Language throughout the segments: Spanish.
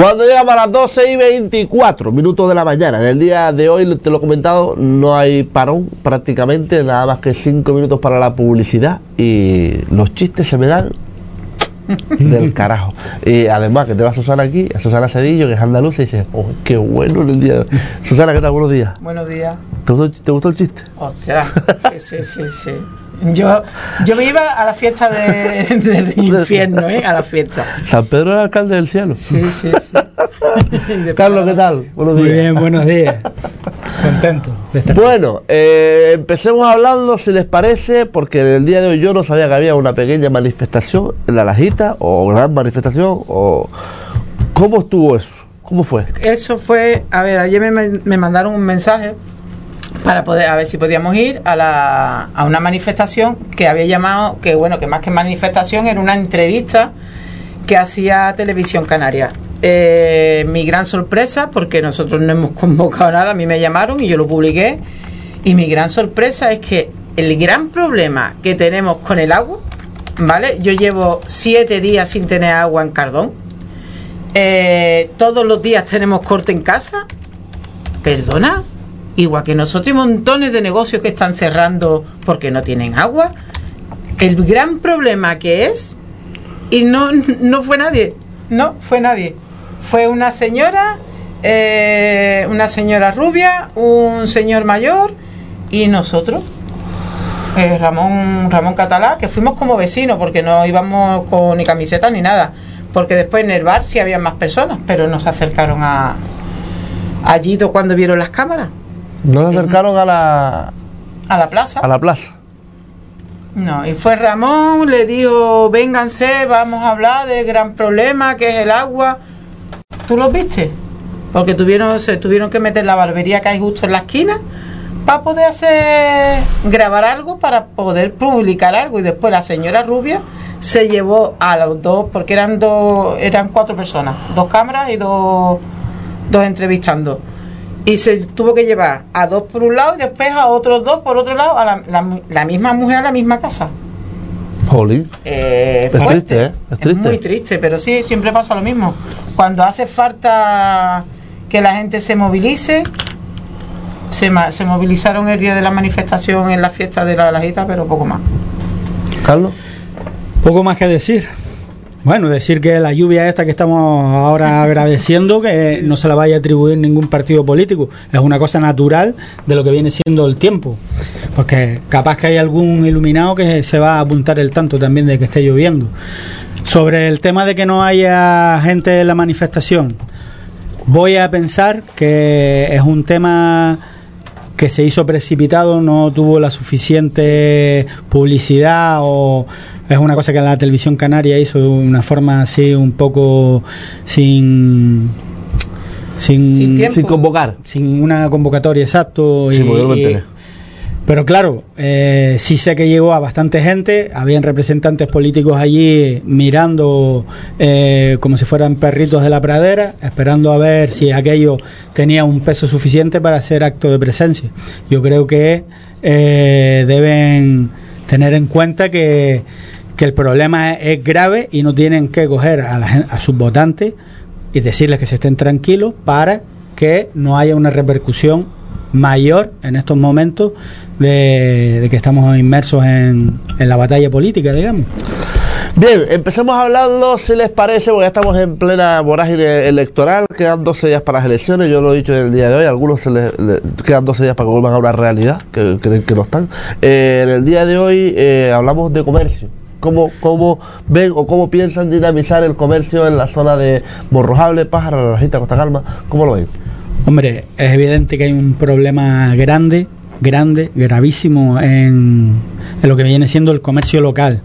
Cuando llegamos a las 12 y 24 minutos de la mañana, en el día de hoy, te lo he comentado, no hay parón prácticamente, nada más que 5 minutos para la publicidad y los chistes se me dan del carajo. Y además que te va Susana aquí, a Susana Cedillo, que es andaluza, y dice, oh, qué bueno en el día de hoy. Susana, ¿qué tal? Buenos días. Buenos días. ¿Te gustó, te gustó el chiste? Ostras, sí, sí, sí, sí. Yo, yo me iba a la fiesta de, del infierno, ¿eh? A la fiesta. San Pedro es el alcalde del cielo. Sí, sí, sí. Carlos, ¿qué tal? Buenos días. Muy bien, buenos días. Contento de estar Bueno, eh, empecemos hablando, si les parece, porque en el día de hoy yo no sabía que había una pequeña manifestación en la Lajita, o gran manifestación, o... ¿Cómo estuvo eso? ¿Cómo fue? Eso fue, a ver, ayer me, me mandaron un mensaje para poder, a ver si podíamos ir a, la, a una manifestación que había llamado, que bueno, que más que manifestación era una entrevista que hacía Televisión Canaria. Eh, mi gran sorpresa, porque nosotros no hemos convocado nada, a mí me llamaron y yo lo publiqué, y mi gran sorpresa es que el gran problema que tenemos con el agua, ¿vale? Yo llevo siete días sin tener agua en Cardón, eh, todos los días tenemos corte en casa. Perdona, igual que nosotros hay montones de negocios que están cerrando porque no tienen agua. El gran problema que es, y no, no fue nadie, no fue nadie. Fue una señora, eh, una señora rubia, un señor mayor y nosotros. eh, Ramón Ramón Catalá, que fuimos como vecinos porque no íbamos con ni camiseta ni nada, porque después en el bar sí había más personas, pero nos acercaron a allí do- cuando vieron las cámaras, ¿No se acercaron a la, a la plaza. a la plaza? No, y fue Ramón, le dijo, vénganse, vamos a hablar del gran problema que es el agua. ¿Tú los viste? Porque tuvieron, se tuvieron que meter la barbería que hay justo en la esquina para poder hacer, grabar algo, para poder publicar algo. Y después la señora Rubia se llevó a los dos, porque eran dos, eran cuatro personas, dos cámaras y dos, dos entrevistando. Y se tuvo que llevar a dos por un lado y después a otros dos por otro lado, a la, la- la misma mujer a la misma casa. Jolín. Eh, Es triste, ¿eh? Es triste. muy triste, pero sí, siempre pasa lo mismo. Cuando hace falta que la gente se movilice, se, ma- se movilizaron el día de la manifestación en la fiesta de la Lajita, pero poco más. Carlos. Poco más que decir. Bueno, decir que la lluvia esta que estamos ahora agradeciendo, que no se la vaya a atribuir ningún partido político, es una cosa natural de lo que viene siendo el tiempo. Porque capaz que hay algún iluminado que se va a apuntar el tanto también de que esté lloviendo. Sobre el tema de que no haya gente en la manifestación, voy a pensar que es un tema que se hizo precipitado, no tuvo la suficiente publicidad o es una cosa que la televisión canaria hizo de una forma así un poco sin sin Sin tiempo. Sin convocar. sin una convocatoria exacto Sí, y- pero claro, eh, sí sé que llegó a bastante gente, habían representantes políticos allí mirando eh, como si fueran perritos de la pradera, esperando a ver si aquello tenía un peso suficiente para hacer acto de presencia. Yo creo que eh, deben tener en cuenta que, que el problema es, grave y no tienen que coger a, la a sus votantes y decirles que se estén tranquilos para que no haya una repercusión mayor en estos momentos de, que estamos inmersos en, la batalla política, digamos. Bien, empecemos hablando, si les parece, porque ya estamos en plena vorágine electoral, quedan 12 días para las elecciones, yo lo he dicho en el día de hoy, a algunos se les, le- quedan 12 días para que vuelvan a una realidad, que creen que no están. Eh, en el día de hoy eh, hablamos de comercio. ¿Cómo, ¿Cómo ven o cómo piensan dinamizar el comercio en la zona de Morrojable, Pájaro, La Rajita, Costa Calma? ¿Cómo lo ven? Hombre, es evidente que hay un problema grande, grande, gravísimo en, en lo que viene siendo el comercio local.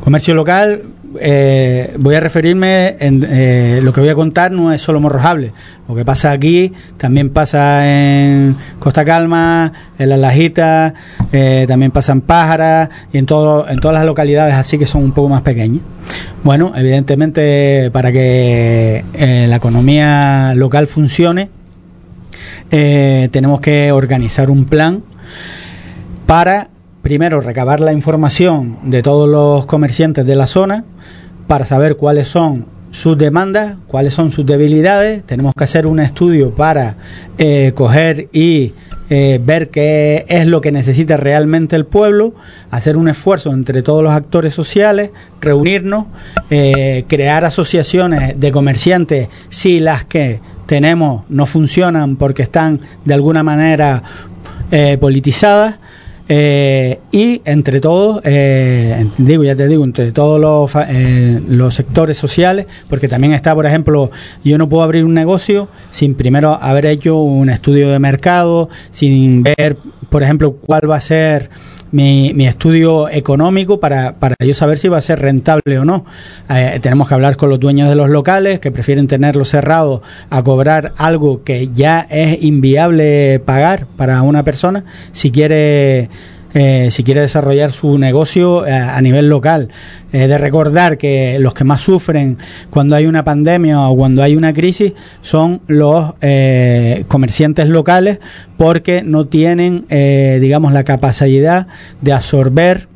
Comercio local, eh, voy a referirme, en, eh, lo que voy a contar no es solo Morrojable. Lo que pasa aquí también pasa en Costa Calma, en Las Lajitas, eh, también pasa en Pájara y en, todo, en todas las localidades así que son un poco más pequeñas. Bueno, evidentemente para que la economía local funcione, tenemos que organizar un plan para, primero, recabar la información de todos los comerciantes de la zona, para saber cuáles son sus demandas, cuáles son sus debilidades. Tenemos que hacer un estudio para eh, coger y eh, ver qué es lo que necesita realmente el pueblo, hacer un esfuerzo entre todos los actores sociales, reunirnos, eh, crear asociaciones de comerciantes si las que tenemos no funcionan porque están de alguna manera politizadas eh, y entre todos, eh, digo, ya te digo, entre todos los, eh, los sectores sociales, porque también está, por ejemplo, yo no puedo abrir un negocio sin primero haber hecho un estudio de mercado, sin ver, por ejemplo, cuál va a ser mi, mi estudio económico para, para yo saber si va a ser rentable o no. Eh, tenemos que hablar con los dueños de los locales que prefieren tenerlo cerrado a cobrar algo que ya es inviable pagar para una persona si quiere eh, si quiere desarrollar su negocio eh, a nivel local. Eh, de recordar que los que más sufren cuando hay una pandemia o cuando hay una crisis son los comerciantes locales porque no tienen, digamos, la capacidad de absorber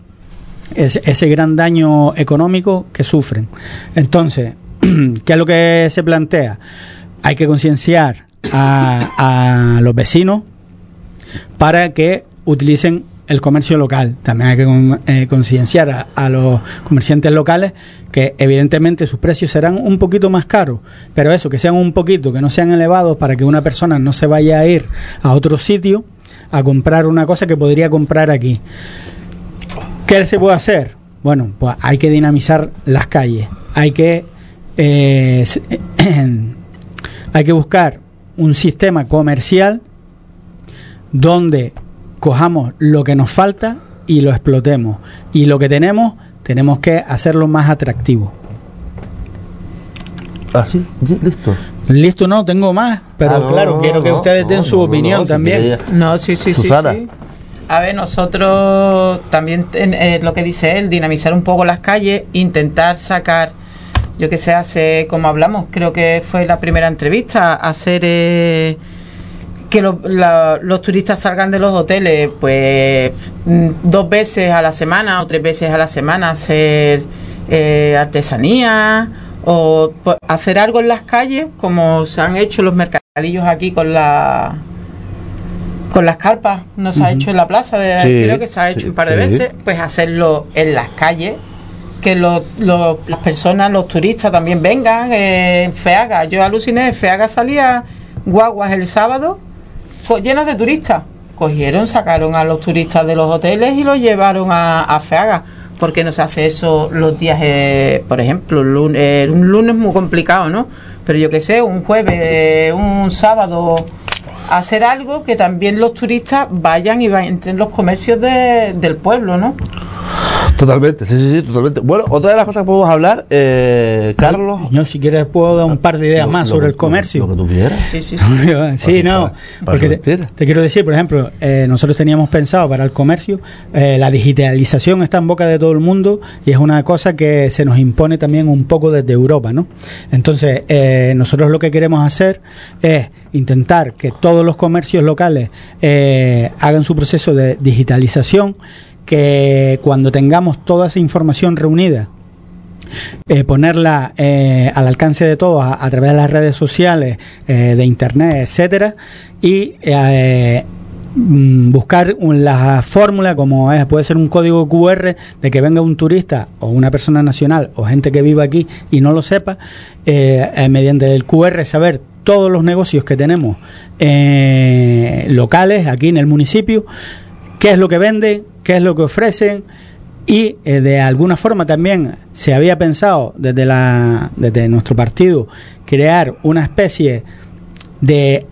ese, ese gran daño económico que sufren. Entonces, ¿qué es lo que se plantea? Hay que concienciar a, a los vecinos para que utilicen el comercio local. También hay que eh, concienciar a, los comerciantes locales que evidentemente sus precios serán un poquito más caros, pero eso, que sean un poquito, que no sean elevados para que una persona no se vaya a ir a otro sitio a comprar una cosa que podría comprar aquí. ¿Qué se puede hacer? Bueno, pues hay que dinamizar las calles, hay que, eh, hay que buscar un sistema comercial donde cojamos lo que nos falta y lo explotemos. Y lo que tenemos, tenemos que hacerlo más atractivo. Así, ¿Ah, listo. Listo, no, tengo más, pero ah, claro, quiero que ustedes den su opinión también. no, sí, sí, sí, A ver, nosotros también, eh, lo que dice él, dinamizar un poco las calles, intentar sacar, yo que sé, hace, como hablamos, creo que fue la primera entrevista, hacer... Eh, que los turistas salgan de los hoteles pues mm, dos veces a la semana o tres veces a la semana hacer eh, artesanía o pues, hacer algo en las calles como se han hecho los mercadillos aquí con la con las carpas. No se ha hecho en la plaza de, creo que se ha hecho un par de veces pues hacerlo en las calles que las personas los turistas también vengan eh, Feaga. Yo aluciné Feaga salía guaguas el sábado llenas de turistas. Cogieron, sacaron a los turistas de los hoteles y los llevaron a, Feaga. ¿Por qué no se hace eso los días, eh, por ejemplo, eh, un lunes muy complicado, ¿no? Pero yo qué sé, un jueves, un sábado, hacer algo que también los turistas vayan y entren en los comercios del pueblo, ¿no? Totalmente, sí, sí, sí, totalmente. Bueno, otra de las cosas que podemos hablar, eh, Carlos. Yo, si quieres, puedo dar un par de ideas más sobre el comercio. Lo, que tú quieras. Sí, sí, sí. sí, no. Porque te, quiero decir, por ejemplo, eh, nosotros teníamos pensado para el comercio, eh, la digitalización está en boca de todo el mundo y es una cosa que se nos impone también un poco desde Europa, ¿no? Entonces, eh, nosotros lo que queremos hacer es intentar que todos los comercios locales eh, hagan su proceso de digitalización que cuando tengamos toda esa información reunida, eh, ponerla eh, al alcance de todos a, través de las redes sociales, eh, de internet, etcétera, y mm, buscar la fórmula como es, puede ser un código QR de que venga un turista o una persona nacional o gente que viva aquí y no lo sepa, mediante el QR saber todos los negocios que tenemos locales aquí en el municipio, qué es lo que vende, qué es lo que ofrecen y eh, de alguna forma también se había pensado desde, la, desde nuestro partido crear una especie de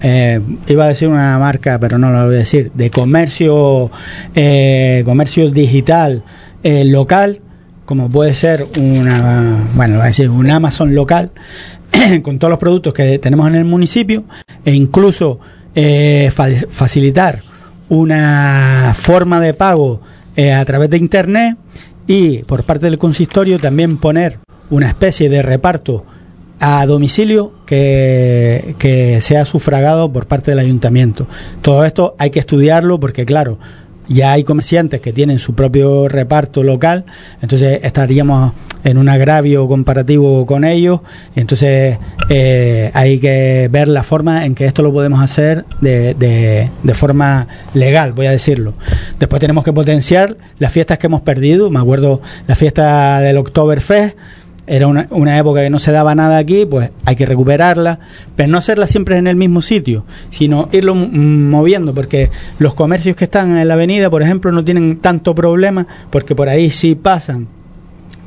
eh, iba a decir una marca, pero no lo voy a decir, de comercio, eh, comercio digital local, como puede ser una, bueno, a decir, un Amazon local, con todos los productos que tenemos en el municipio, e incluso facilitar una forma de pago eh, a través de Internet y por parte del consistorio también poner una especie de reparto a domicilio que, que sea sufragado por parte del ayuntamiento. Todo esto hay que estudiarlo porque, claro, ya hay comerciantes que tienen su propio reparto local, entonces estaríamos en un agravio comparativo con ellos, entonces eh, hay que ver la forma en que esto lo podemos hacer de, de, forma legal, voy a decirlo. Después tenemos que potenciar las fiestas que hemos perdido, me acuerdo la fiesta del Oktoberfest, era una, una, época que no se daba nada aquí, pues hay que recuperarla, pero no hacerla siempre en el mismo sitio, sino irlo moviendo, porque los comercios que están en la avenida, por ejemplo, no tienen tanto problema, porque por ahí sí pasan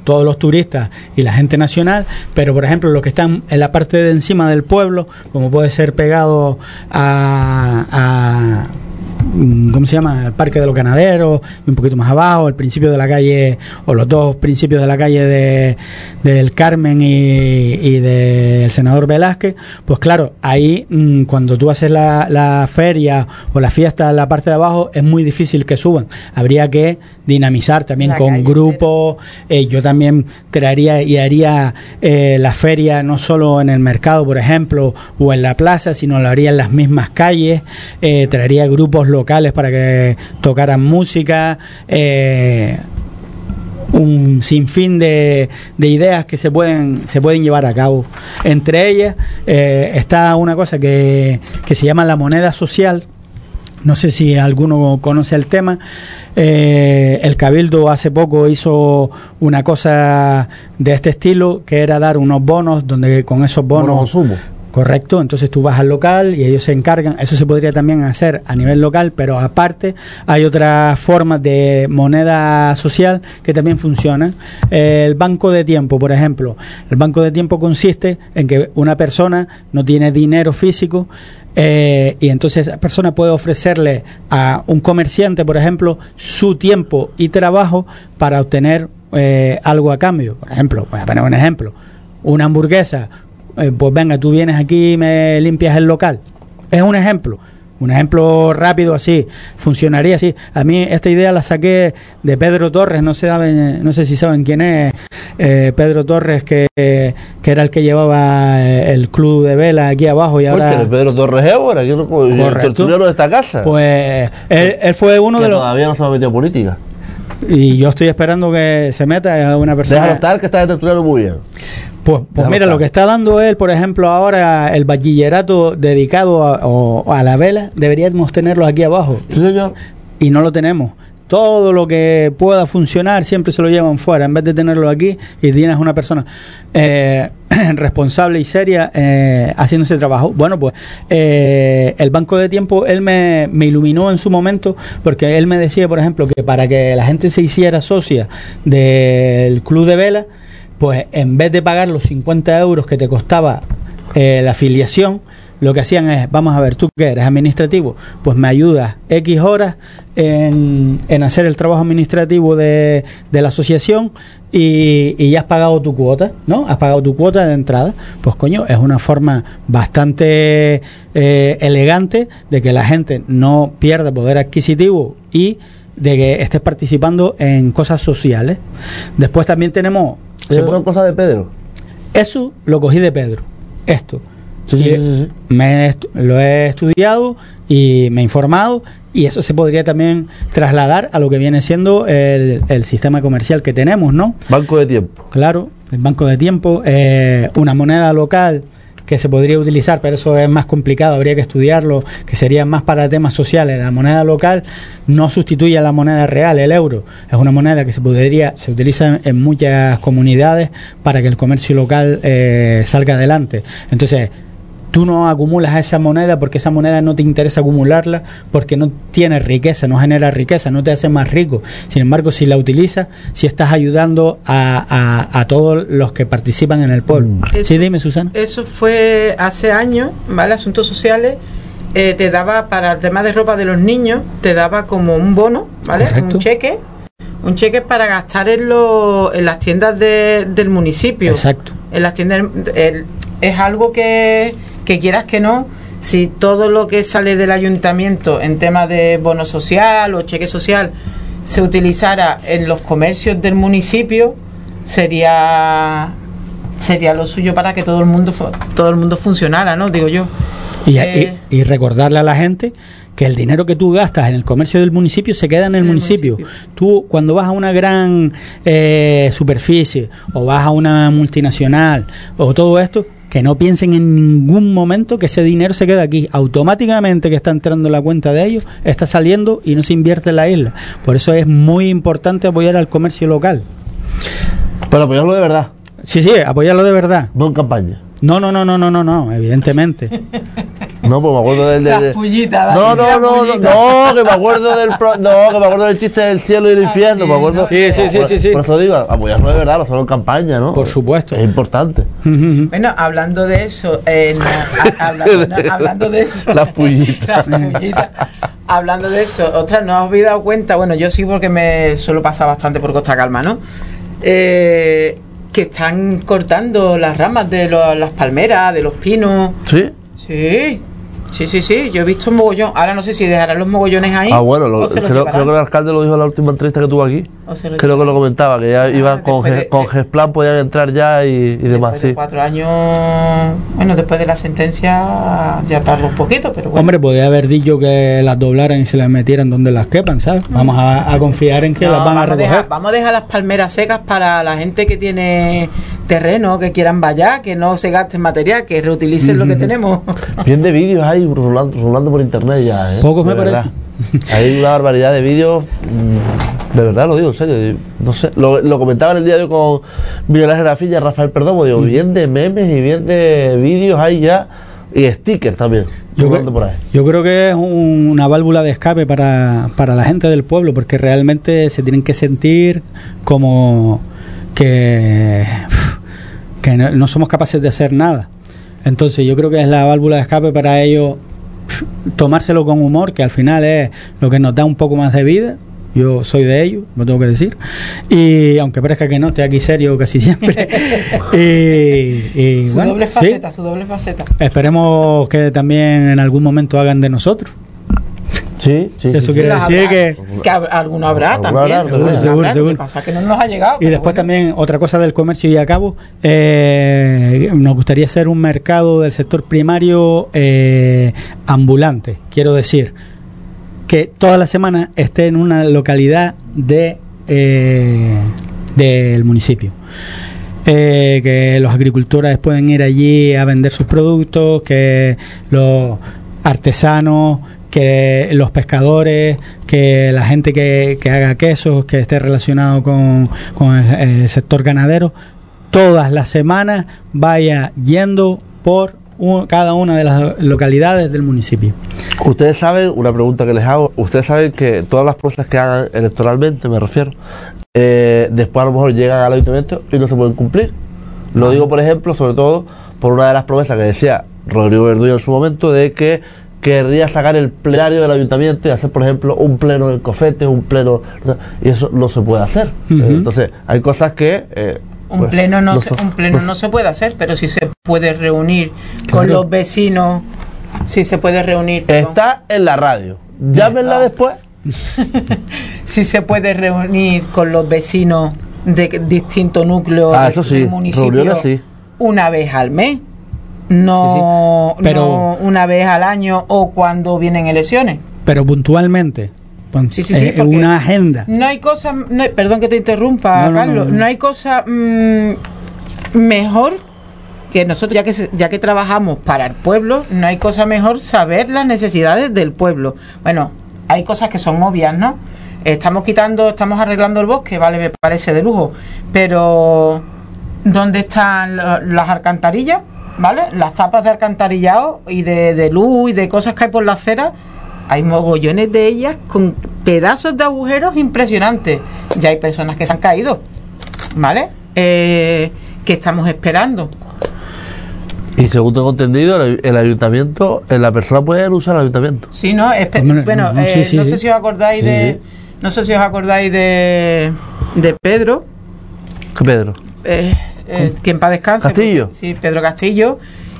todos los turistas y la gente nacional, pero por ejemplo los que están en la parte de encima del pueblo, como puede ser pegado a, a ¿cómo se llama? El Parque de los Ganaderos, un poquito más abajo, el principio de la calle, o los dos principios de la calle de, del Carmen y, y del senador Velázquez, pues claro, ahí mm, cuando tú haces la, la feria o la fiesta en la parte de abajo, es muy difícil que suban. Habría que dinamizar también la con grupos. Eh, yo también traería y haría eh, la feria no solo en el mercado, por ejemplo, o en la plaza, sino lo haría en las mismas calles. Eh, traería grupos locales para que tocaran música. Eh, un sinfín de, de, ideas que se pueden, se pueden llevar a cabo. Entre ellas eh, está una cosa que, que se llama la moneda social, no sé si alguno conoce el tema. Eh, el Cabildo hace poco hizo una cosa de este estilo, que era dar unos bonos, donde con esos bonos Correcto, entonces tú vas al local y ellos se encargan, eso se podría también hacer a nivel local, pero aparte hay otras formas de moneda social que también funcionan. El banco de tiempo, por ejemplo, el banco de tiempo consiste en que una persona no tiene dinero físico, eh, y entonces esa persona puede ofrecerle a un comerciante, por ejemplo, su tiempo y trabajo para obtener eh, algo a cambio. Por ejemplo, voy a poner un ejemplo, una hamburguesa eh, pues venga, tú vienes aquí y me limpias el local. Es un ejemplo. Un ejemplo rápido así, funcionaría así. A mí esta idea la saqué de Pedro Torres, no sé, no sé si saben quién es eh, Pedro Torres, que, que, era el que llevaba eh, el club de vela aquí abajo y ahora... Porque Pedro Torres que el tertuliano de esta casa. Pues él, él fue uno que de los... todavía no se ha metido política. Y yo estoy esperando que se meta a una persona... Déjalo estar, que está de muy bien. Pues, pues mira, lo que está dando él, por ejemplo, ahora el bachillerato dedicado a, o, a la vela, deberíamos tenerlo aquí abajo. Sí, señor. Y no lo tenemos. Todo lo que pueda funcionar siempre se lo llevan fuera, en vez de tenerlo aquí y tienes una persona eh, responsable y seria eh, haciendo ese trabajo. Bueno, pues eh, el banco de tiempo, él me, me iluminó en su momento porque él me decía, por ejemplo, que para que la gente se hiciera socia del club de vela, pues en vez de pagar los 50 euros que te costaba eh, la afiliación, lo que hacían es, vamos a ver, tú que eres administrativo, pues me ayudas X horas en, en hacer el trabajo administrativo de, de la asociación y, y, ya has pagado tu cuota, ¿no? Has pagado tu cuota de entrada. Pues coño, es una forma bastante eh, elegante de que la gente no pierda poder adquisitivo y de que estés participando en cosas sociales. Después también tenemos ¿Eso son cosas de Pedro? Eso lo cogí de Pedro. Esto. Sí, sí, sí, me lo he estudiado y me he informado y eso se podría también trasladar a lo que viene siendo el, el sistema comercial que tenemos, ¿no? Banco de tiempo. Claro, el banco de tiempo, eh, una moneda local que se podría utilizar, pero eso es más complicado, habría que estudiarlo, que sería más para temas sociales. La moneda local no sustituye a la moneda real, el euro. Es una moneda que se podría, se utiliza en muchas comunidades para que el comercio local eh, salga adelante. Entonces, tú no acumulas esa moneda porque esa moneda no te interesa acumularla, porque no tiene riqueza, no genera riqueza, no te hace más rico. Sin embargo, si la utilizas, si estás ayudando a, a, a todos los que participan en el pueblo. Eso, sí, dime, Susana. Eso fue hace años, ¿vale? Asuntos sociales. Eh, te daba para el tema de ropa de los niños, te daba como un bono, ¿vale? Correcto. Un cheque. Un cheque para gastar en, lo, en las tiendas de, del municipio. Exacto. En las tiendas. El, es algo que que quieras que no, si todo lo que sale del ayuntamiento en tema de bono social o cheque social se utilizara en los comercios del municipio, sería sería lo suyo para que todo el mundo todo el mundo funcionara, ¿no? Digo yo. Y, Eh, y- y recordarle a la gente que el dinero que tú gastas en el comercio del municipio se queda en el En el municipio. municipio. Tú cuando vas a una gran eh, superficie o vas a una multinacional o todo esto, que no piensen en ningún momento que ese dinero se queda aquí. Automáticamente que está entrando en la cuenta de ellos, está saliendo y no se invierte en la isla. Por eso es muy importante apoyar al comercio local. Pero apoyarlo de verdad, Sí, sí, apoyarlo de verdad. no en campaña. No, no, no, no, no, no, no, evidentemente. No, pues me acuerdo del. La del- pullita, no, Dani, no, la no, no, pullita. no, que me acuerdo del. pro- no, que me acuerdo del chiste del cielo y el Ah, infierno. sí, me acuerdo. no, Sí, sí, sí, por, sí, sí. Por eso digo, apoyarlo de verdad, no solo en campaña, ¿no? Por supuesto. Es importante. Bueno, hablando de eso, eh, no, ha- hablando, no, hablando de eso, Las pullitas. Las pullitas. Hablando de eso, ostras, ¿no os habéis dado cuenta? Bueno, yo sí porque me suelo pasar bastante por Costa Calma, ¿no? Eh, que están cortando las ramas de lo- las palmeras, de los pinos. ¿Sí? Sí, sí, sí, sí. Yo he visto un mogollón. Ahora no sé si dejarán los mogollones ahí. Ah, bueno, lo- creo, creo que el alcalde lo dijo en la última entrevista que tuvo aquí. Creo que lo comentaba, que ya iban con, de- Gesplan, podían entrar ya y, y demás, Después de sí. cuatro años, bueno, después de la sentencia ya tardó un poquito, pero bueno. Hombre, podía haber dicho que las doblaran y se las metieran donde las quepan, ¿sabes? Vamos a, a confiar en que No, las van a recoger. dejar, vamos a dejar las palmeras secas para la gente que tiene terreno, que quieran vallar, que no se gasten material, que reutilicen lo que tenemos. Bien de vídeos hay rolando, rolando por internet ya, ¿eh? Pocos De me verdad. Hay una barbaridad de vídeos, mm, de verdad lo digo, en serio. No sé, lo, lo comentaba en el día de hoy con Miguel Ángel Rafilla, Rafael Perdomo, digo, bien de memes y bien de vídeos hay ya, y stickers también, Yo, creo- por ahí. yo creo que es un- una válvula de escape para, para la gente del pueblo, porque realmente se tienen que sentir como que, que no, no somos capaces de hacer nada. Entonces yo creo que es la válvula de escape para ellos tomárselo con humor, que al final es lo que nos da un poco más de vida. Yo soy de ellos, lo tengo que decir. Y aunque parezca que no, estoy aquí serio casi siempre. y, y su bueno, doble sí, faceta, su doble faceta. Esperemos que también en algún momento hagan de nosotros. Sí, sí, Eso sí, quiere sí. Decir habrá, que- que alguno habrá Alguno también. habrá, alguno seguro, habrá, seguro. Lo que pasa que no nos ha llegado. Y después bueno. también otra cosa del comercio y a cabo, eh, nos gustaría hacer un mercado del sector primario eh, ambulante. Quiero decir, que toda la semana esté en una localidad de eh, del municipio. Eh, que los agricultores pueden ir allí a vender sus productos, que los artesanos, que los pescadores, que la gente que, que haga quesos, que esté relacionado con, con el, el sector ganadero, todas las semanas vaya yendo por un- cada una de las localidades del municipio. Ustedes saben, una pregunta que les hago, ustedes saben que todas las cosas que hagan electoralmente, me refiero, eh, después a lo mejor llegan al ayuntamiento y no se pueden cumplir. Lo digo, por ejemplo, sobre todo por una de las promesas que decía Rodrigo Verdugo en su momento de que querría sacar el plenario del ayuntamiento y hacer, por ejemplo, un pleno del cofete, un pleno... Y eso no se puede hacer. Entonces, hay cosas que... eh, Un pues, pleno no, se, un pleno no se puede hacer, pero sí se puede reunir con Claro. los vecinos. Sí se puede reunir. perdón. Está en la radio. Llámenla Ah. después. Sí se puede reunir con los vecinos de distintos núcleos Ah, de- eso sí, del municipio reuniones sí. una vez al mes. No, Sí, sí. Pero- no una vez al año o cuando vienen elecciones. Pero puntualmente, Sí, sí, sí, eh, una agenda. No hay cosa, no hay- perdón que te interrumpa, No, no, Carlos, no, no, no. hay cosa mm, mejor que nosotros, ya que, ya que trabajamos para el pueblo, no hay cosa mejor saber las necesidades del pueblo. Bueno, hay cosas que son obvias, ¿no? Estamos quitando, estamos arreglando el bosque, vale, me parece de lujo, pero ¿dónde están las alcantarillas? ¿Vale? Las tapas de alcantarillado y de, de luz y de cosas que hay por la acera, hay mogollones de ellas con pedazos de agujeros impresionantes. Ya hay personas que se han caído, ¿vale? Eh, que estamos esperando. Y según tengo entendido, el, el ayuntamiento, eh, la persona puede usar el ayuntamiento. Sí, ¿no? Espe- Hombre, bueno, no, eh, sí, sí, no sí. sé si os acordáis Sí, de... sí. No sé si os acordáis de, de Pedro, ¿Qué Pedro? eh, eh, que en paz descanse. Castillo. Sí, Pedro Castillo.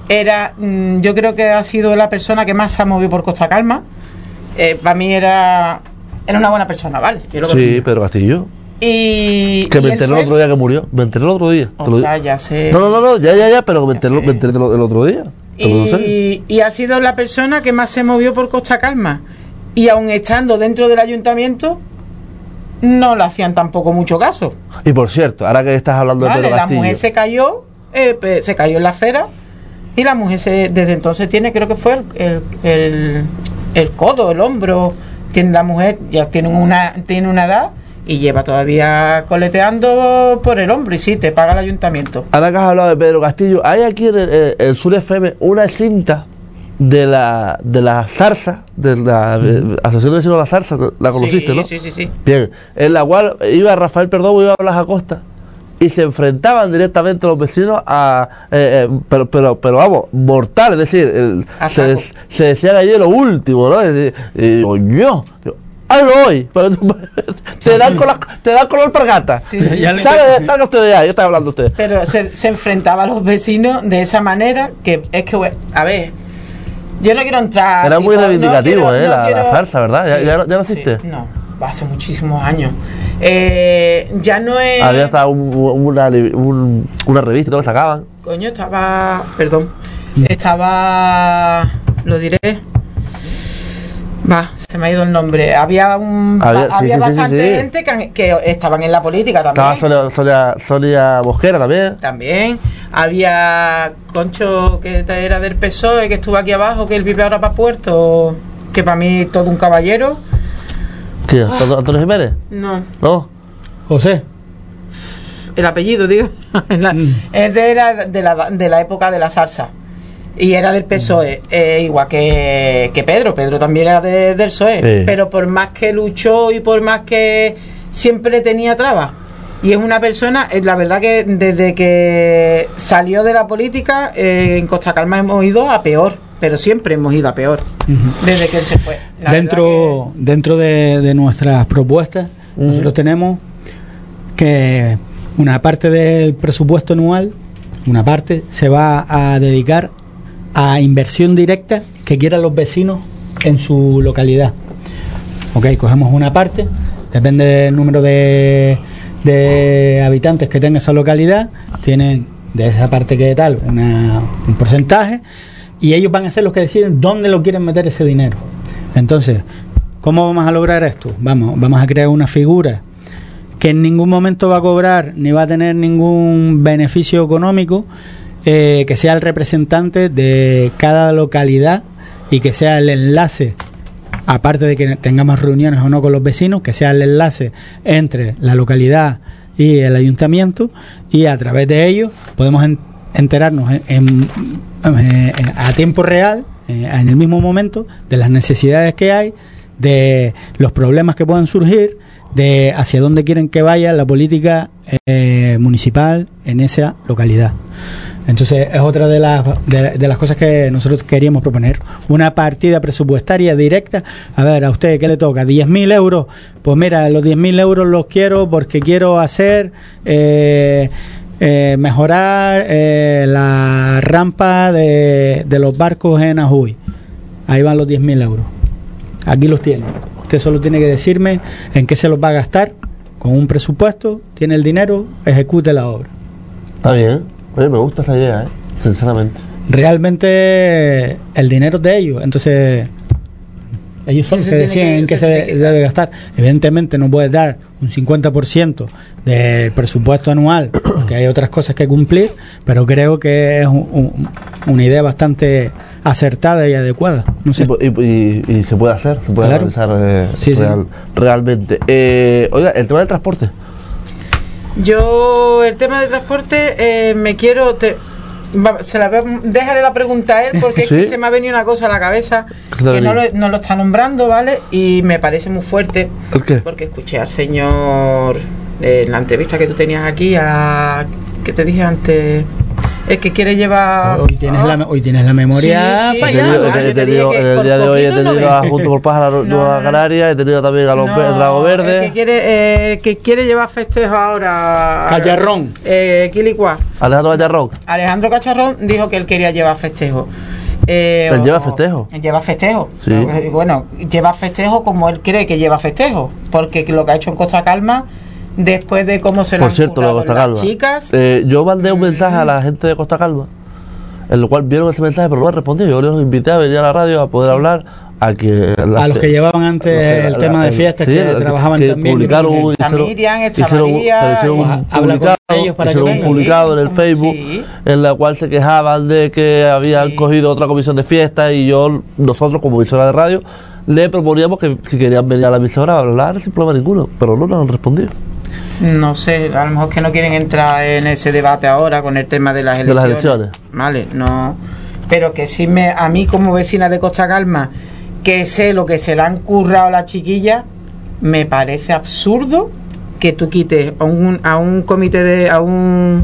Era, mm, yo creo que ha sido la persona que más se ha movido por Costa Calma. Eh, para mí era, era una buena persona, ¿vale? Yo lo Sí. Pedro Castillo. Y, Que me enteré el otro día que murió. Me enteré el otro día. O sea, ya sé. No, no, no, no, ya, ya, ya, pero me enteré, me enteré el, otro día. ¿Te lo digo en Y, y ha sido la persona que más se movió por Costa Calma. Y aun estando dentro del ayuntamiento, no le hacían tampoco mucho caso. Y por cierto, ahora que estás hablando de Pedro la Castillo. mujer se cayó, eh, se cayó en la acera y la mujer se- desde entonces tiene, creo que fue el, el, el- el codo, el hombro. Tiene la mujer ya tiene una tiene una edad y lleva todavía coleteando por el hombro y sí, te paga el ayuntamiento. Ahora que has hablado de Pedro Castillo, hay aquí en el, el Sur FM una cinta de la de la zarza, de la Asociación de Vecinos de la Zarza, la conociste, sí, ¿no? Sí, sí, sí. Bien, en la cual iba Rafael Perdomo, iba Blas Acosta y se enfrentaban directamente los vecinos a. eh, eh, pero, pero, pero vamos, mortal, es decir, el- A se, se decían allí lo último, ¿no? Y digo, yo, digo, hazlo hoy, te dan con la, te dan con la alpargata. Sí, sí. Ya le- Salga, salga usted de ahí, ya está hablando usted. Pero se, se enfrentaba a los vecinos de esa manera que es que, a ver, yo no quiero entrar. Era muy no reivindicativo, quiero- ¿eh? no la, la quiero- zarza, ¿verdad? ¿Ya, Sí, ya, no- ya no sí, existe? no, hace muchísimos años. Eh, ya no es. Había hasta un- una, un- una revista y todo que sacaban. Coño, estaba. Perdón. Estaba. Lo diré. Va, se me ha ido el nombre. Había un Había- ba- sí, había sí, sí, sí, bastante sí. gente que, que estaban en la política también. Estaba Sonia Mosquera también. También había Concho que era del PSOE, que estuvo aquí abajo, que él vive ahora para Puerto, que para mí todo un caballero. ¿Qué? ¿Antonio Antonio Jiménez? No, ¿No? José. el apellido, digo. La- Mm. Es de la, de, la, de la época de la salsa. Y era del PSOE, eh, igual que, que Pedro. Pedro también era de- del PSOE. Sí. Pero por más que luchó y por más que siempre tenía trabas. Y es una persona, eh, la verdad que desde que salió de la política, eh, en Costa Calma hemos ido a peor. Pero siempre hemos ido a peor. Desde que él se fue. La dentro dentro de, de nuestras propuestas, Ujú. nosotros tenemos que una parte del presupuesto anual, una parte se va a dedicar a inversión directa que quieran los vecinos en su localidad. Ok, cogemos una parte, depende del número de, habitantes que tenga esa localidad, tienen de esa parte que tal una- un porcentaje y ellos van a ser los que deciden dónde lo quieren meter ese dinero. Entonces, ¿cómo vamos a lograr esto? Vamos, vamos a crear una figura que en ningún momento va a cobrar ni va a tener ningún beneficio económico, eh, que sea el representante de cada localidad y que sea el enlace, aparte de que tengamos reuniones o no con los vecinos, que sea el enlace entre la localidad y el ayuntamiento y a través de ello podemos en- enterarnos en- en- eh, a tiempo real, eh, en el mismo momento, de las necesidades que hay, de los problemas que puedan surgir, de hacia dónde quieren que vaya la política eh, municipal en esa localidad. Entonces es otra de las, de, las cosas que nosotros queríamos proponer. Una partida presupuestaria directa. A ver, a usted, ¿qué le toca? ¿10.000 euros? Pues mira, los 10.000 euros los quiero porque quiero hacer... eh, eh, mejorar eh, la rampa de, de los barcos en Ajuy. Ahí van los 10.000 euros. Aquí los tiene. Usted solo tiene que decirme en qué se los va a gastar. Con un presupuesto, tiene el dinero, ejecute la obra. Está bien. Oye, me gusta esa idea, ¿eh? Sinceramente. Realmente el dinero es de ellos. Entonces, ellos son los que deciden en qué se que debe gastar. Evidentemente no puedes dar un 50% del presupuesto anual, porque hay otras cosas que cumplir, pero creo que es un- un- una idea bastante acertada y adecuada. No sé. Y, y- y- y se puede hacer, se puede Claro. realizar eh, Sí, sí. real- realmente. Eh, oiga, el tema del transporte. Yo, el tema de transporte, eh, me quiero. te- va- se la déjale la pregunta a él porque es que se me ha venido una cosa a la cabeza ¿Qué te ha que no lo, venido? no lo está nombrando, ¿vale? Y me parece muy fuerte ¿El qué? porque escuché al señor eh, en la entrevista que tú tenías aquí, a. que te dije antes? El que quiere llevar. Hoy tienes, la, hoy tienes la memoria Sí, sí. Fallada. te en el día de hoy he tenido a Junto por Paz a la No, Nueva. Canaria, he tenido también a los No, Drago El Verde, que quiere, eh, que quiere llevar festejo ahora. Cacharrón. Eh, Quilicua. Alejandro Gallarrón. Alejandro Cacharrón dijo que él quería llevar festejo. Eh, ¿Él lleva festejo? Él lleva festejo. Sí. Eh, Bueno, lleva festejo como él cree que lleva festejo. Porque lo que ha hecho en Costa Calma, después de cómo se lo Por han cierto, lo de currado Costa las Calma. chicas. Eh, yo mandé un mensaje a la gente de Costa Calma en lo cual vieron ese mensaje, pero no me respondió. Yo los invité a venir a la radio a poder hablar a que a los que llevaban antes el tema de fiestas que trabajaban también publicaron un, hicieron, Miriam, hicieron, hicieron un publicado, para hicieron un publicado en el Facebook en la cual se quejaban de que habían cogido otra comisión de fiestas y yo nosotros como emisora de radio le proponíamos que si querían venir a la emisora a hablar sin problema ninguno pero no nos han respondido no sé, a lo mejor que no quieren entrar en ese debate ahora con el tema de las elecciones. De las elecciones. Vale, no. Pero que sí me, a mí como vecina de Costa Calma, que sé lo que se le han currado las chiquillas, me parece absurdo que tú quites a un, a un comité de. a un.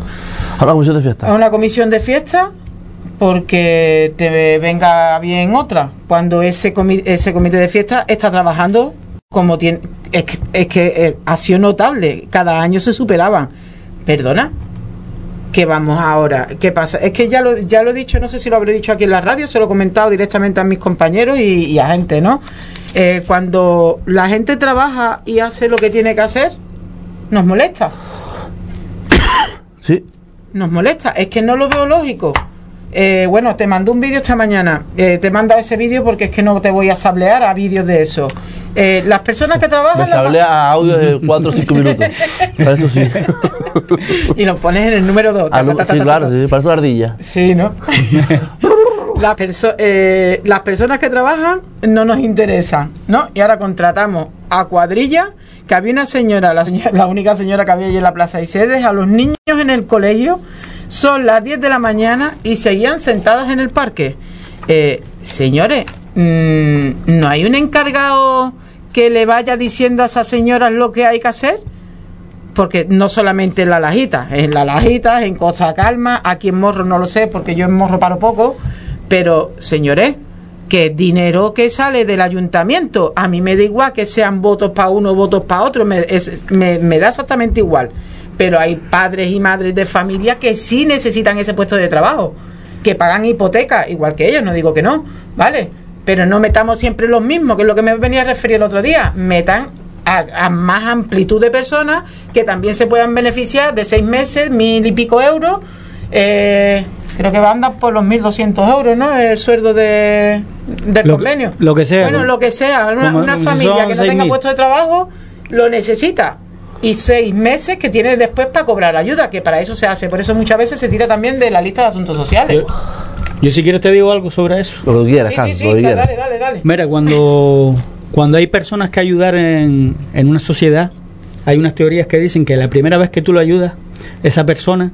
A una comisión de fiesta. A una comisión de fiesta porque te venga bien otra. Cuando ese, ese comité de fiesta está trabajando como tiene. Es que, es que eh, ha sido notable. Cada año se superaban. Perdona, ¿Qué vamos ahora? ¿Qué pasa? Es que ya lo, ya lo he dicho, no sé si lo habré dicho aquí en la radio, se lo he comentado directamente a mis compañeros y, a gente, ¿no? Eh, cuando la gente trabaja y hace lo que tiene que hacer, nos molesta. Sí. Nos molesta. Es que no lo veo lógico. Eh, bueno, te mando un vídeo esta mañana. Eh, te manda ese vídeo porque es que no te voy a sablear a vídeos de eso. Eh, las personas que trabajan. Me sablea a audio de 4 o 5 minutos. Para eso sí. y lo pones en el número 2. Ah, sí, claro, sí, para eso ardilla. Sí, ¿no? las, las personas que trabajan no nos interesan, ¿no? Y ahora contratamos a cuadrilla que había una señora, la, la única señora que había allí en la plaza, y se deja a los niños en el colegio son las 10 de la mañana y seguían sentadas en el parque. Eh, señores, mm, ¿no hay un encargado que le vaya diciendo a esas señoras lo que hay que hacer? Porque no solamente en la Lajita, en la Lajita, en Costa Calma, aquí en Morro no lo sé, porque yo en Morro paro poco, pero señores, que dinero que sale del ayuntamiento, a mí me da igual que sean votos para uno, votos para otro, me, me da exactamente igual pero hay padres y madres de familia que sí necesitan ese puesto de trabajo, que pagan hipoteca, igual que ellos, no digo que no, ¿vale? Pero no metamos siempre los mismos, que es lo que me venía a referir el otro día, metan a, más amplitud de personas que también se puedan beneficiar de seis meses, mil y pico euros. Eh, creo que van a andar por los 1.200 euros, ¿no? El sueldo de, del convenio. Lo que sea. Bueno, lo que sea. Una, familia que no tenga puesto de trabajo lo necesita y seis meses que tiene después para cobrar ayuda, que para eso se hace. Por eso muchas veces se tira también de la lista de asuntos sociales. Yo, si quieres te digo algo sobre eso. Lo que quieras, sí, sí, sí, dale, dale, dale. Mira, cuando, cuando hay personas que ayudar en, en una sociedad, hay unas teorías que dicen que la primera vez que tú lo ayudas, esa persona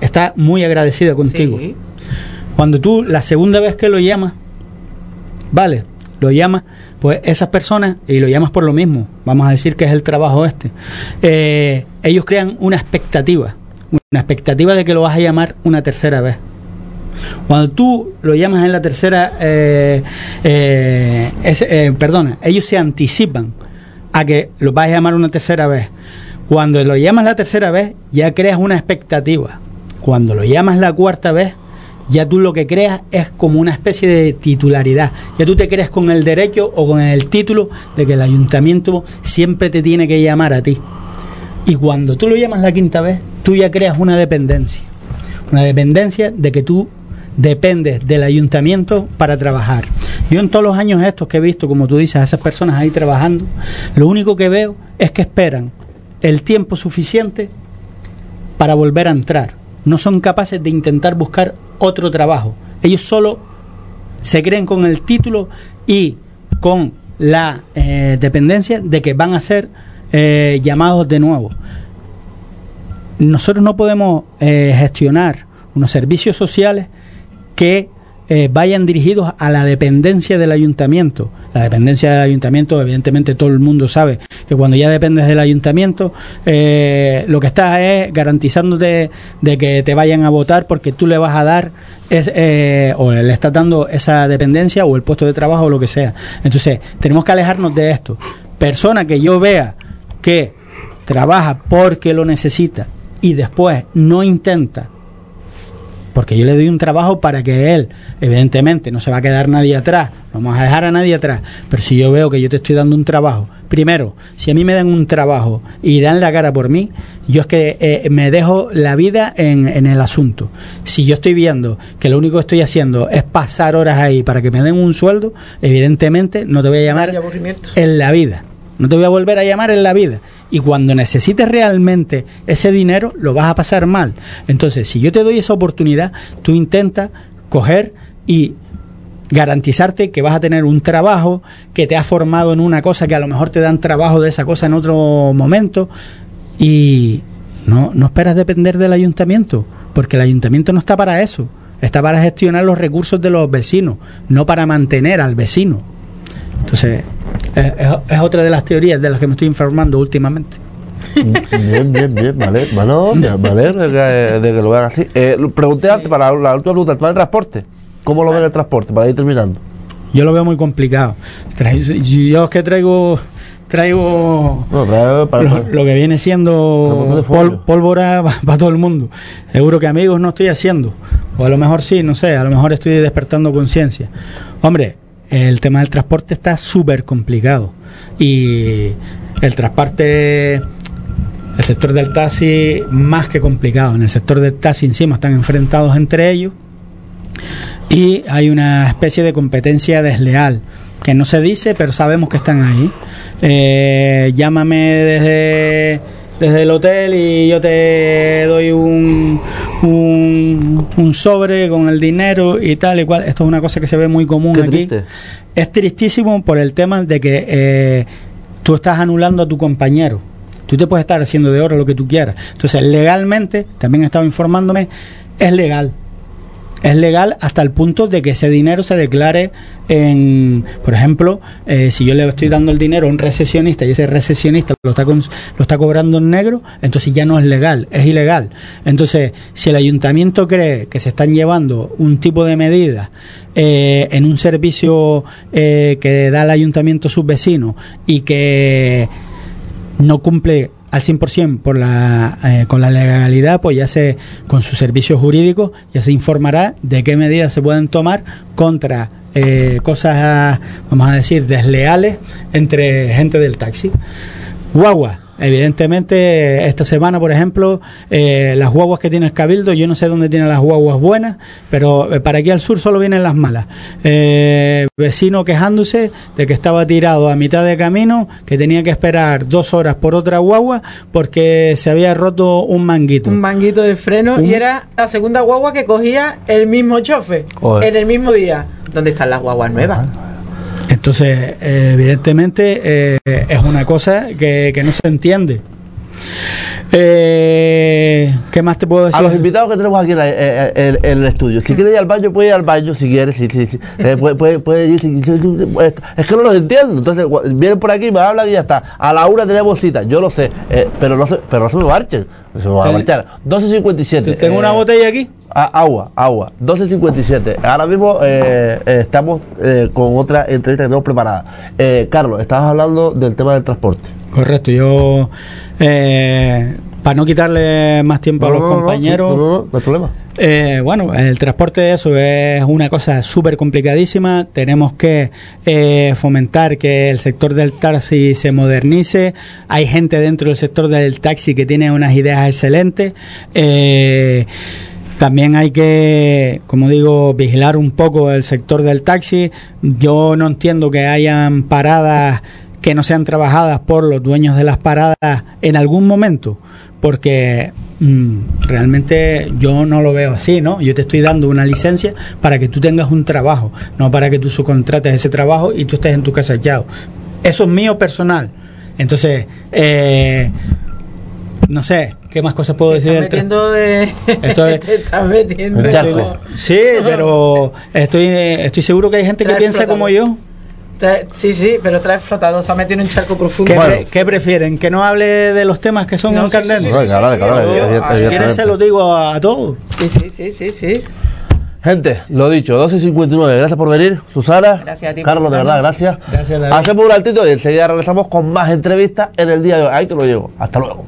está muy agradecida contigo. Cuando tú la segunda vez que lo llamas, vale, lo llamas, pues esas personas, y lo llamas por lo mismo, vamos a decir que es el trabajo este, eh, ellos crean una expectativa, una expectativa de que lo vas a llamar una tercera vez. Cuando tú lo llamas en la tercera, eh, eh, perdona, ellos se anticipan a que lo vas a llamar una tercera vez. Cuando lo llamas la tercera vez, ya creas una expectativa. Cuando lo llamas la cuarta vez, ya tú lo que creas es como una especie de titularidad. Ya tú te crees con el derecho o con el título de que el ayuntamiento siempre te tiene que llamar a ti. Y cuando tú lo llamas la quinta vez, tú ya creas una dependencia. Una dependencia de que tú dependes del ayuntamiento para trabajar. Yo en todos los años estos que he visto, como tú dices, a esas personas ahí trabajando, lo único que veo es que esperan el tiempo suficiente para volver a entrar. No son capaces de intentar buscar otro trabajo. Ellos solo se creen con el título y con la eh, dependencia de que van a ser eh, llamados de nuevo. Nosotros no podemos eh, gestionar unos servicios sociales que eh, vayan dirigidos a la dependencia del ayuntamiento. La dependencia del ayuntamiento, evidentemente todo el mundo sabe que cuando ya dependes del ayuntamiento, eh, lo que estás es garantizándote de que te vayan a votar porque tú le vas a dar eh, o le estás dando esa dependencia o el puesto de trabajo o lo que sea. Entonces, tenemos que alejarnos de esto. Persona que yo vea que trabaja porque lo necesita y después no intenta porque yo le doy un trabajo para que él, evidentemente, no se va a quedar nadie atrás, no vamos a dejar a nadie atrás, pero si yo veo que yo te estoy dando un trabajo, primero, si a mí me dan un trabajo y dan la cara por mí, Yo es que eh, me dejo la vida en, en, el asunto. Si yo estoy viendo que lo único que estoy haciendo es pasar horas ahí para que me den un sueldo, evidentemente no te voy a llamar en la vida. No te voy a volver a llamar en la vida. Y cuando necesites realmente ese dinero, lo vas a pasar mal. Entonces, si yo te doy esa oportunidad, tú intenta coger y garantizarte que vas a tener un trabajo, que te has formado en una cosa que a lo mejor te dan trabajo de esa cosa en otro momento y no, no esperas depender del ayuntamiento, porque el ayuntamiento no está para eso, está para gestionar los recursos de los vecinos, no para mantener al vecino. Entonces, es, es otra de las teorías de las que me estoy informando últimamente. Bien, bien, bien, vale, bueno, vale, de que, lo vean así. Eh, pregunté antes para la, última pregunta, el tema de transporte. ¿Cómo lo ven el transporte para ir terminando? Yo lo veo muy complicado. Yo es que traigo traigo lo, que viene siendo pólvora para todo el mundo. Seguro que amigos no estoy haciendo. O a lo mejor sí, no sé, a lo mejor estoy despertando conciencia. Hombre, el tema del transporte está súper complicado. Y el transporte, el sector del taxi, más que complicado. En el sector del taxi encima están enfrentados entre ellos y hay una especie de competencia desleal que no se dice, pero sabemos que están ahí. Eh, llámame desde, desde el hotel y yo te doy un, un, sobre con el dinero y tal y cual. Esto es una cosa que se ve muy común aquí. Es tristísimo por el tema de que eh, tú estás anulando a tu compañero. Tú te puedes estar haciendo de oro lo que tú quieras. Entonces, legalmente, también he estado informándome, es legal es legal hasta el punto de que ese dinero se declare en, por ejemplo, eh, si yo le estoy dando el dinero a un recesionista y ese recesionista lo está, lo está cobrando en negro, entonces ya no es legal, es ilegal. Entonces, si el ayuntamiento cree que se están llevando un tipo de medidas eh, en un servicio eh, que da el ayuntamiento a sus vecinos y que no cumple al 100% por la, eh, con la legalidad, pues ya se, con su servicio jurídico, ya se informará de qué medidas se pueden tomar contra eh, cosas, vamos a decir, desleales entre gente del taxi. Guagua, Evidentemente, esta semana, por ejemplo, eh, las guaguas que tiene el Cabildo, yo no sé dónde tiene las guaguas buenas, pero eh, para aquí al sur solo vienen las malas. Eh, vecino quejándose de que estaba tirado a mitad de camino, que tenía que esperar dos horas por otra guagua porque se había roto un manguito. Un manguito de freno y era la segunda guagua que cogía el mismo chofe en el mismo día. ¿Dónde están las guaguas nuevas? Entonces, eh, evidentemente, eh, es una cosa que, no se entiende. Eh, ¿Qué más te puedo decir? A los invitados que tenemos aquí en, el estudio. Si quieres ir al baño, puede ir al baño si quieres. Si, puede, ir, es que no los entiendo. Entonces, vienen por aquí, me hablan y ya está. A la una tenemos cita, yo lo sé. pero, no se, pero no se me marchen. Se me va a marchar. 12.57. ¿Tengo una botella aquí? Agua, agua. 12.57. Ahora mismo eh, eh, estamos eh, con otra entrevista que tenemos preparada. Carlos, estabas hablando del tema del transporte. Correcto, yo, para no quitarle más tiempo a los compañeros. No, no, hay problema. bueno, el transporte eso es una cosa súper complicadísima. Tenemos que fomentar que el sector del taxi se modernice. Hay gente dentro del sector del taxi que tiene unas ideas excelentes. Eh, también hay que, como digo, vigilar un poco el sector del taxi. Yo no entiendo que hayan paradas que no sean trabajadas por los dueños de las paradas en algún momento, porque mm, realmente yo no lo veo así, ¿no? Yo te estoy dando una licencia para que tú tengas un trabajo, no para que tú subcontrates ese trabajo y tú estés en tu casa echado. Eso es mío personal. Entonces, eh, no sé, ¿qué más cosas puedo decir? Metiendo de... estás metiendo Sí, pero estoy, estoy seguro que hay gente que piensa como yo. sí, sí, pero trae flotado, se ha metido en un charco profundo. ¿Qué, prefieren? ¿Que no hable de los temas que son no, candentes? si quieren se los digo a, todos. Sí, sí, sí, sí, sí. Gente, lo dicho, 12.59. Gracias por venir, Susana. Gracias a ti. Carlos, de verdad, gracias. Gracias, Hacemos un altito y enseguida regresamos con más entrevistas en el día de hoy. Ahí te lo llevo. Hasta luego.